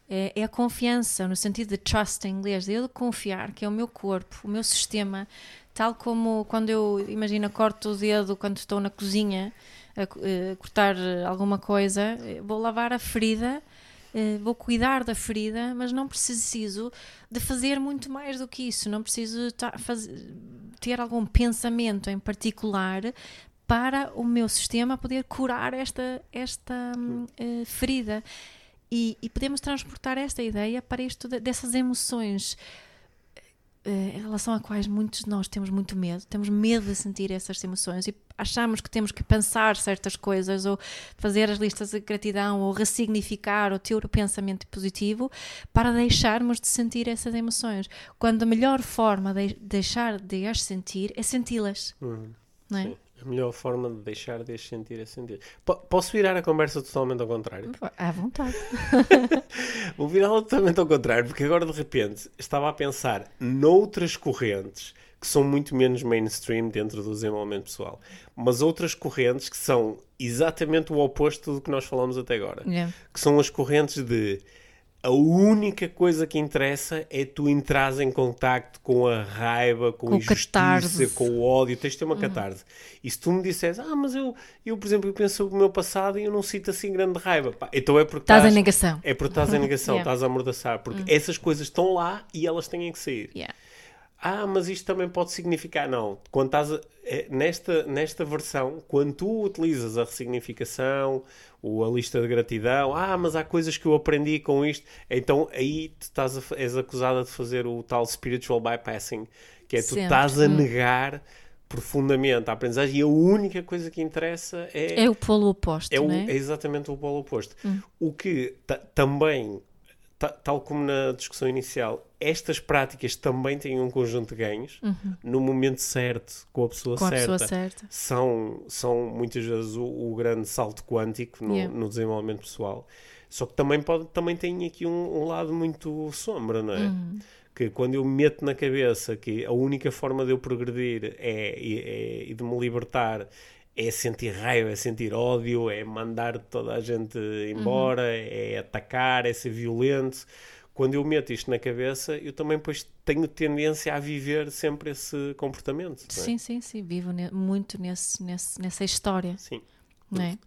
é, é a confiança, no sentido de trust em inglês, de eu confiar que é o meu corpo, o meu sistema, tal como quando eu, imagina, corto o dedo quando estou na cozinha a, co- eh, cortar alguma coisa, eh, vou lavar a ferida. eh, Vou cuidar da ferida, mas não preciso de fazer muito mais do que isso. Não preciso ter algum pensamento em particular para o meu sistema poder curar esta, esta eh, ferida. E, e podemos transportar esta ideia para isto de- dessas emoções em relação a quais muitos de nós temos muito medo. Temos medo de sentir essas emoções e achamos que temos que pensar certas coisas ou fazer as listas de gratidão ou ressignificar ou ter o pensamento positivo para deixarmos de sentir essas emoções. Quando a melhor forma de deixar de as sentir é senti-las. Hum, Não é? sim. A melhor forma de deixar de sentir é sentir. Po- posso virar a conversa totalmente ao contrário? À vontade. <laughs> Vou virá-la totalmente ao contrário, porque agora de repente estava a pensar noutras correntes que são muito menos mainstream dentro do desenvolvimento pessoal, mas outras correntes que são exatamente o oposto do que nós falamos até agora, Yeah. que são as correntes de a única coisa que interessa é tu entrares em contacto com a raiva, com, Com a o injustiça, catarse. Uhum. com o ódio, tens de ter uma catarse. E se tu me disseres, ah, mas eu, eu por exemplo, eu penso sobre o meu passado e eu não sinto assim grande raiva, Pá, então é porque Estás em negação. é porque estás em negação, <laughs> Yeah. Estás a amordaçar, porque essas coisas estão lá e elas têm que sair. Yeah. Ah, mas isto também pode significar. Não, quando estás a- é, nesta, nesta versão, quando tu utilizas a ressignificação, ou a lista de gratidão, ah, mas há coisas que eu aprendi com isto, então aí tu estás a és acusada de fazer o tal spiritual bypassing, que é tu Sempre. estás a Hum. negar profundamente a aprendizagem e a única coisa que interessa é, É o polo oposto, é, o- é? é exatamente o polo oposto. O que ta- também, ta- tal como na discussão inicial, estas práticas também têm um conjunto de ganhos no momento certo, com a pessoa Com a certa. pessoa certa. São, são muitas vezes o, o grande salto quântico no, Yeah. no desenvolvimento pessoal. Só que também, pode, também tem aqui um, um lado muito sombra, não é? Uhum. Que quando eu meto na cabeça que a única forma de eu progredir é, é- e de me libertar é sentir raiva, é sentir ódio, é mandar toda a gente embora, Uhum. é atacar, é ser violento. Quando eu meto isto na cabeça, eu também depois tenho tendência a viver sempre esse comportamento. é? Sim, sim, sim. Vivo ne- muito nesse, nesse, nessa história, Sim. não é?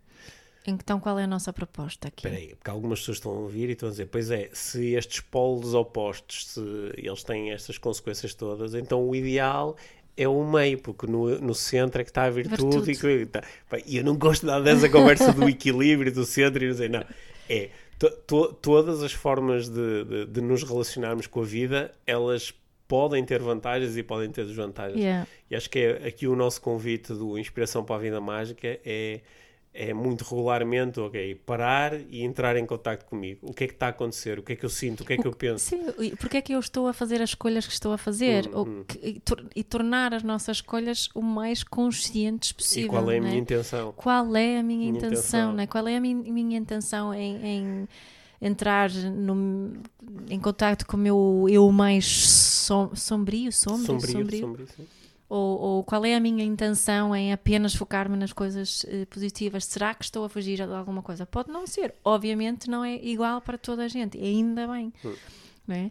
Então, qual é a nossa proposta aqui? Espera aí, porque algumas pessoas estão a ouvir e estão a dizer, pois é, se estes polos opostos, se eles têm estas consequências todas, então o ideal é o meio, porque no, no centro é que está a virtude. Virtude. E, que- tá. Eu não gosto nada dessa conversa do <laughs> equilíbrio, do centro e não sei, não. É, to- to- todas as formas de, de, de nos relacionarmos com a vida, elas podem ter vantagens e podem ter desvantagens. Yeah. E acho que é aqui o nosso convite do Inspiração para a Vida Mágica é, é muito regularmente, ok, parar e entrar em contato comigo. O que é que está a acontecer? O que é que eu sinto? O que é que eu penso? Sim, e porque é que eu estou a fazer as escolhas que estou a fazer? Hum, que- e, tor- e tornar as nossas escolhas o mais conscientes E possível. qual é a não minha intenção? Qual é a minha, Minha intenção? intenção. Né? Qual é a minha, minha intenção em, em entrar no, em contato com o meu eu mais som, sombrio, sombrio, Sombrio, sombrio? sombrio. Ou, ou qual é a minha intenção em apenas focar-me nas coisas eh, positivas? Será que estou a fugir de alguma coisa? Pode não ser. Obviamente não é igual para toda a gente. E ainda bem. Hum. É?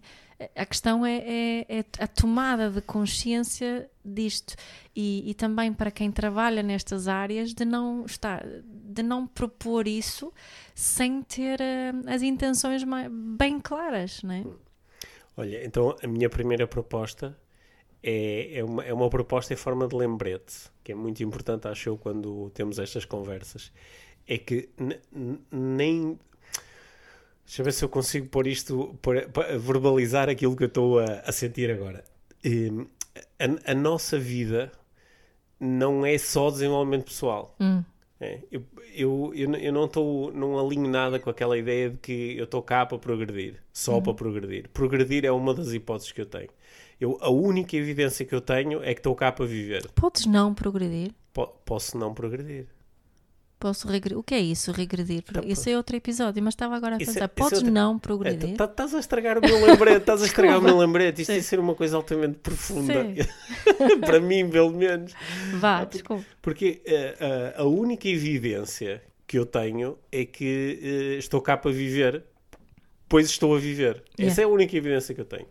A questão é, é- é a tomada de consciência disto e, e também para quem trabalha nestas áreas de não estar, de não propor isso sem ter eh, as intenções mai- bem claras, não é? Olha, então a minha primeira proposta é, é, uma, é uma proposta em forma de lembrete, que é muito importante, acho eu, quando temos estas conversas. É que nem. Deixa eu ver se eu consigo pôr isto, pôr- verbalizar aquilo que eu estou a, a sentir agora. Hum, a, a nossa vida não é só desenvolvimento pessoal. Hum, É, eu, eu, eu, eu não estou, não alinho nada com aquela ideia de que eu estou cá para progredir, só para progredir. Progredir é uma das hipóteses que eu tenho. Eu, a única evidência que eu tenho é que estou cá para viver. Podes não progredir. Po- posso não progredir. Posso regredir. O que é isso, regredir? Isso é outro episódio, mas estava agora a é- pensar. é Podes outra- não É, progredir? tá- Estás a estragar o meu lembrete, estás a estragar o meu lembrete. Isto ia ser uma coisa altamente profunda. <laughs> Para mim, pelo menos. Vá, desculpa. Porque eh, a, a única evidência que eu tenho é que eh, estou cá para viver, pois estou a viver. Yeah. Essa é a única evidência que eu tenho.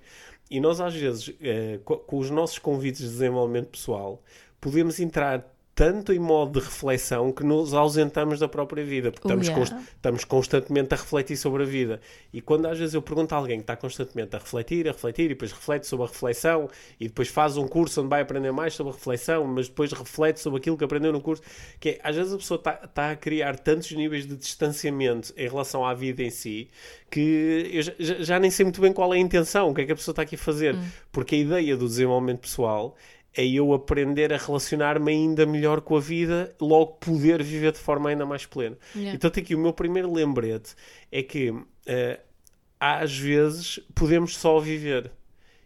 E nós, às vezes, eh, co- com, os nossos convites de desenvolvimento pessoal, podemos entrar tanto em modo de reflexão que nos ausentamos da própria vida, porque Oh, estamos, yeah. const- estamos constantemente a refletir sobre a vida. E quando às vezes eu pergunto a alguém que está constantemente a refletir, a refletir, e depois reflete sobre a reflexão, e depois faz um curso onde vai aprender mais sobre a reflexão, mas depois reflete sobre aquilo que aprendeu no curso, que é, às vezes a pessoa está, está a criar tantos níveis de distanciamento em relação à vida em si, que eu já, já- já nem sei muito bem qual é a intenção, o que é que a pessoa está aqui a fazer. Porque a ideia do desenvolvimento pessoal é eu aprender a relacionar-me ainda melhor com a vida, logo poder viver de forma ainda mais plena. Yeah. Então, aqui o meu primeiro lembrete é que eh, às vezes podemos só viver.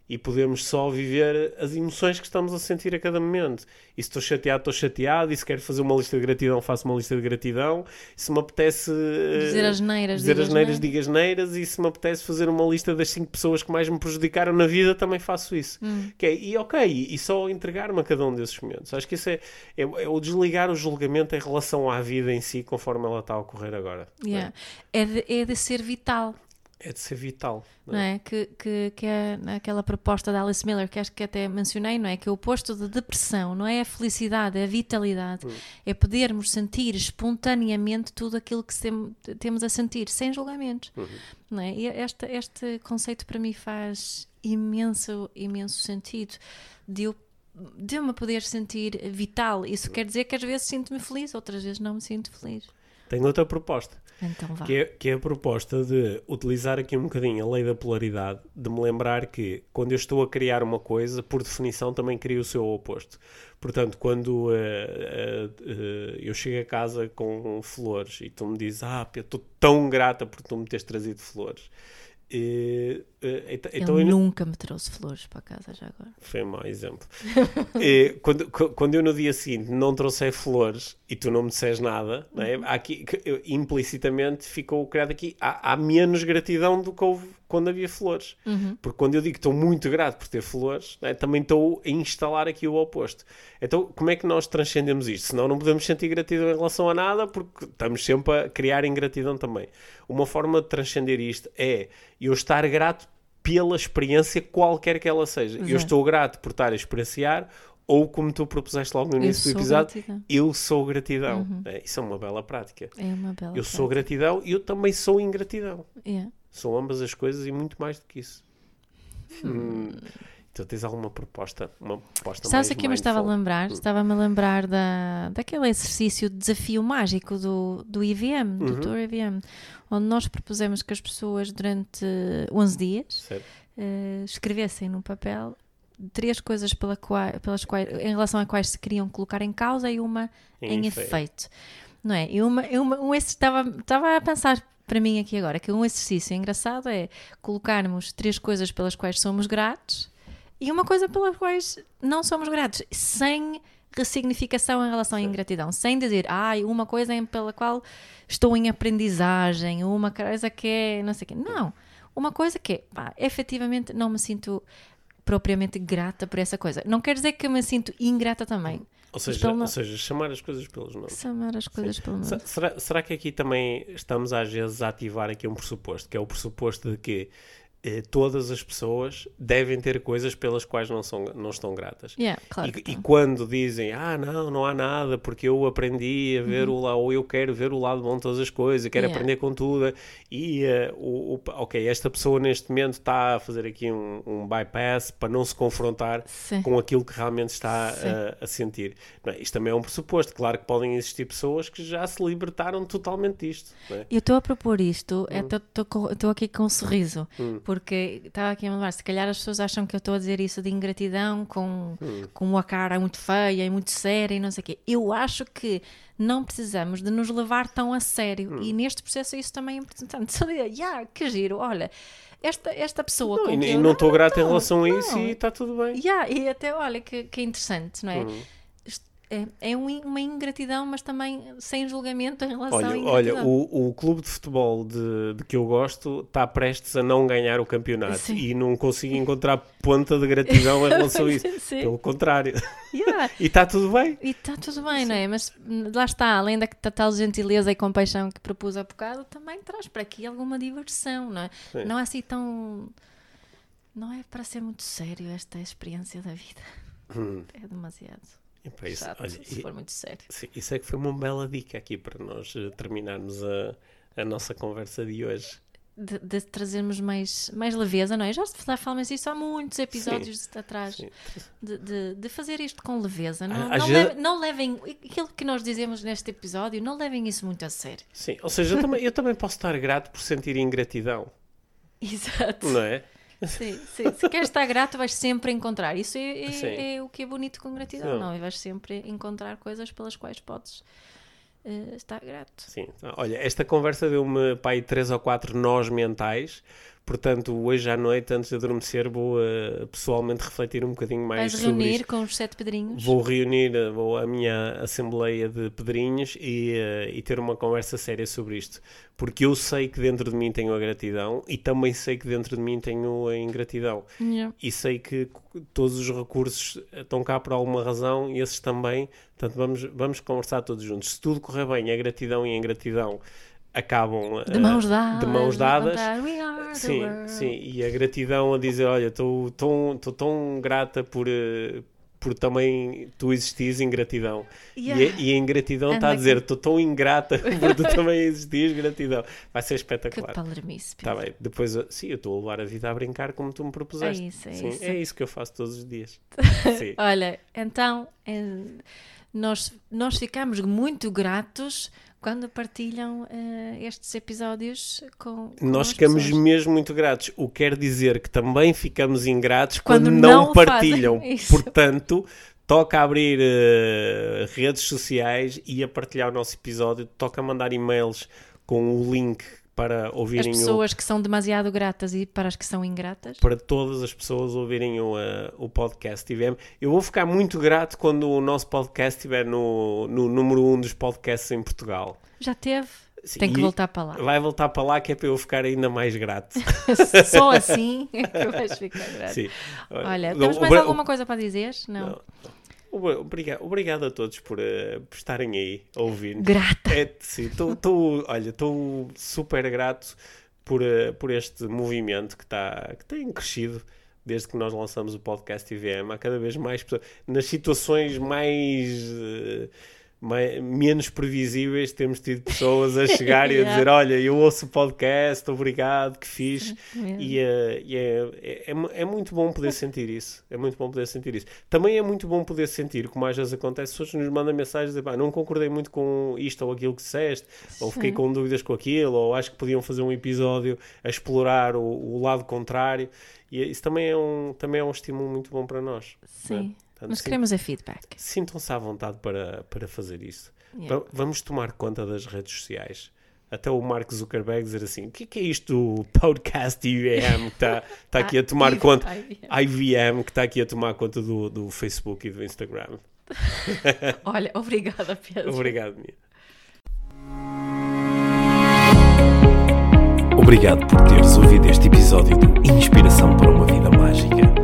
E podemos só viver as emoções que estamos a sentir a cada momento. E se estou chateado, estou chateado. E se quero fazer uma lista de gratidão, faço uma lista de gratidão. E se me apetece eh, Dizer as neiras. dizer as neiras, diga as neiras. E se me apetece fazer uma lista das cinco pessoas que mais me prejudicaram na vida, também faço isso. Hum. É- e ok, e, só entregar-me a cada um desses momentos. Acho que isso é, é, é o desligar o julgamento em relação à vida em si, conforme ela está a ocorrer agora. é? Yeah. É, de, é de ser vital. É de ser vital. não não é? é? Que, que, que é aquela proposta da Alice Miller, que acho que até mencionei, não é? Que é o oposto de depressão, não é a felicidade, é a vitalidade. É podermos sentir espontaneamente tudo aquilo que temos a sentir, sem julgamentos. Não é? E este, este conceito para mim faz imenso, imenso sentido de eu de eu me poder sentir vital. Isso quer dizer que às vezes sinto-me feliz, outras vezes não me sinto feliz. Tenho outra proposta. Então vá. Que é, que é a proposta de utilizar aqui um bocadinho a lei da polaridade, de me lembrar que quando eu estou a criar uma coisa, por definição também crio o seu oposto. Portanto, quando eh, eh, eh, eu chego a casa com flores e tu me dizes, ah, Pia, estou tão grata por tu me teres trazido flores. Então- então Ele eu não- nunca me trouxe flores para casa já agora. foi um mau exemplo. <laughs> Eh, quando, qu- quando eu no dia seguinte não trouxer flores e tu não me disseres nada, não é? Há aqui, eu- implicitamente ficou criado aqui, há, há menos gratidão do que houve quando havia flores. Porque quando eu digo que estou muito grato por ter flores, é? também estou a instalar aqui o oposto. Então, como é que nós transcendemos isto? Senão não podemos sentir gratidão em relação a nada, porque estamos sempre a criar ingratidão também. Uma forma de transcender isto é eu estar grato pela experiência, qualquer que ela seja. Eu Exato. estou grato por estar a experienciar, ou como tu propuseste logo no Eu início do sou episódio, gratidão. Uhum. eu sou gratidão. É, isso é uma bela prática. É uma bela. Eu sou frase. gratidão e eu também sou ingratidão. Yeah. São ambas as coisas e muito mais do que isso. Hum. Então tens alguma proposta? Uma proposta Sabes mais o que eu me estava a lembrar? Estava-me a lembrar da, daquele exercício de desafio mágico do, do IVM, do Uhum. Tour IVM, onde nós propusemos que as pessoas durante 11 dias eh, escrevessem no papel três coisas pela qua- pelas quais, em relação a quais se queriam colocar em causa e uma Em em, efeito. efeito. Não é? E uma, uma, um, estava, estava a pensar para mim aqui agora que um exercício engraçado é colocarmos três coisas pelas quais somos gratos e uma coisa pelas quais não somos gratos, sem ressignificação em relação à ingratidão, sem dizer, ai, uma coisa pela qual estou em aprendizagem, uma coisa que é não sei o quê. Não. Uma coisa que é, pá, efetivamente não me sinto propriamente grata por essa coisa. Não quer dizer que me sinto ingrata também. Ou seja, ou seja, chamar as coisas pelos nomes. Chamar as coisas pelo nome. Se- Será, será que aqui também estamos às vezes a ativar aqui um pressuposto, que é o pressuposto de que eh, todas as pessoas devem ter coisas pelas quais não, são, não estão gratas. Yeah, claro E, e quando dizem, ah, não, não há nada, porque eu aprendi a ver o lado, ou eu quero ver o lado bom de todas as coisas, quero Uhum. Yeah. aprender com tudo, e eh, o, o- ok, esta pessoa neste momento está a fazer aqui um, um bypass para não se confrontar Sim. com aquilo que realmente está a, a sentir. Não é? Isto também é um pressuposto. Claro que podem existir pessoas que já se libertaram totalmente disto. É? Eu estou a propor isto, Hum. estou aqui com um sorriso, porque estava aqui a lembrar, se calhar as pessoas acham que eu estou a dizer isso de ingratidão com, Hum. com uma cara muito feia e muito séria e não sei o quê. Eu acho que não precisamos de nos levar tão a sério Hum. e neste processo isso também é importante. Só dizer, yeah, que giro, olha, esta, esta pessoa Não, e, eu- não estou grato em não, relação a isso não. e está tudo bem. Yeah, e até olha que, que interessante, não é? Hum. É, é um, uma ingratidão, mas também sem julgamento em relação Olha, à olha ingratidão. o, o clube de futebol de, de que eu gosto está prestes a não ganhar o campeonato Sim. e não consigo encontrar ponta de gratidão em relação a isso. <laughs> Sim. Pelo contrário. Yeah. <laughs> E está tudo bem. E está tudo bem, não é? Mas hum, lá está, além da da tal gentileza e compaixão que propus há bocado, também traz para aqui alguma diversão, não é? Sim. Não é assim tão. Não é para ser muito sério esta experiência da vida. Hum. É demasiado E para isso, chato olha, se e- for muito sério. sim, isso é que foi uma bela dica aqui para nós eh, terminarmos a, a nossa conversa de hoje. De, de trazermos mais, mais leveza, não é? Já falamos isso há muitos episódios atrás. Sim. De, de, de fazer isto com leveza. Não, Às não, vezes- leve- não levem aquilo que nós dizemos neste episódio, não levem isso muito a sério. Sim, ou seja, eu também, eu também posso estar grato por sentir ingratidão, <laughs> Exato. não é? Sim, sim. Se queres estar grato, vais sempre encontrar. Isso é, é, é o que é bonito com gratidão, Sim. não? é? Vais sempre encontrar coisas pelas quais podes eh, estar grato. Sim, olha, esta conversa deu-me aí três ou quatro nós mentais, portanto, hoje à noite, antes de adormecer, vou eh, pessoalmente refletir um bocadinho mais Vais sobre reunir isto. com os sete pedrinhos. Vou reunir eh, vou a minha assembleia de pedrinhos e, eh, e ter uma conversa séria sobre isto. Porque eu sei que dentro de mim tenho a gratidão e também sei que dentro de mim tenho a ingratidão. Yeah. E sei que todos os recursos estão cá por alguma razão e esses também. Portanto, vamos, vamos conversar todos juntos. Se tudo correr bem, a gratidão e a ingratidão acabam De eh, mãos dadas. de mãos dadas. Sim, sim, e a gratidão a dizer, olha, estou tão, estou tão grata por, eh, por também tu existires em gratidão. Yeah. E, a- e a ingratidão está a dizer, estou tão ingrata <laughs> por tu também existires, gratidão. Vai ser Que espetacular. palermice. Está bem, depois, eu- sim, eu estou a levar a vida a brincar como tu me propuseste. É isso, é sim, isso. é isso que eu faço todos os dias. <laughs> sim. Olha, então eh, nós, nós ficamos muito gratos quando partilham eh, estes episódios com, com Nós ficamos pessoas. mesmo muito gratos, o que quer dizer que também ficamos ingratos quando, Quando não, não partilham. <laughs> Portanto, toca abrir eh, redes sociais e a partilhar o nosso episódio, toca mandar e-mails com o link para As ouvirem o, pessoas que são demasiado gratas e para as que são ingratas. para todas as pessoas ouvirem o, eh, o podcast IVM. Eu vou ficar muito grato quando o nosso podcast estiver no, no número 1 um dos podcasts em Portugal. Já teve? Sim, Tem que voltar para lá. Vai voltar para lá que é para eu ficar ainda mais grato. <laughs> Só assim é que vais ficar grato. Sim. Olha, O- temos o- mais o- alguma coisa para dizer? Não. Não, Obrigado, obrigado a todos por, eh, por estarem aí a ouvir. Grata. É, sim, tô, tô- olha, estou super grato por, eh, por este movimento que, tá, que tem crescido desde que nós lançamos o podcast IVM. Há cada vez mais pessoas. Nas situações mais. eh, mai- menos previsíveis, temos tido pessoas a <laughs> chegar e a Yeah. dizer: Olha, eu ouço o podcast, obrigado, que fixe. Mesmo. E, eh, e é, é, é é muito bom poder <laughs> sentir isso. É muito bom poder sentir isso. Também é muito bom poder sentir, como às vezes acontece, pessoas nos mandam mensagens "Pá, não concordei muito com isto ou aquilo que disseste, ou fiquei com dúvidas com aquilo, ou acho que podiam fazer um episódio a explorar o, o lado contrário. E isso também é um, também é um estímulo muito bom para nós. é? Sim. Portanto, Nós sim- queremos é feedback. Sintam-se à vontade para, para fazer isso. Yeah. Va- Vamos tomar conta das redes sociais. Até o Mark Zuckerberg dizer assim: o que é, que é isto do podcast IVM que está tá aqui a <laughs> tomar Ah, conta? IVM. Que está aqui a tomar conta do, do Facebook e do Instagram. <laughs> Olha, obrigada, Pedro. Obrigado, Mia. Obrigado por teres ouvido este episódio do Inspiração para uma Vida Mágica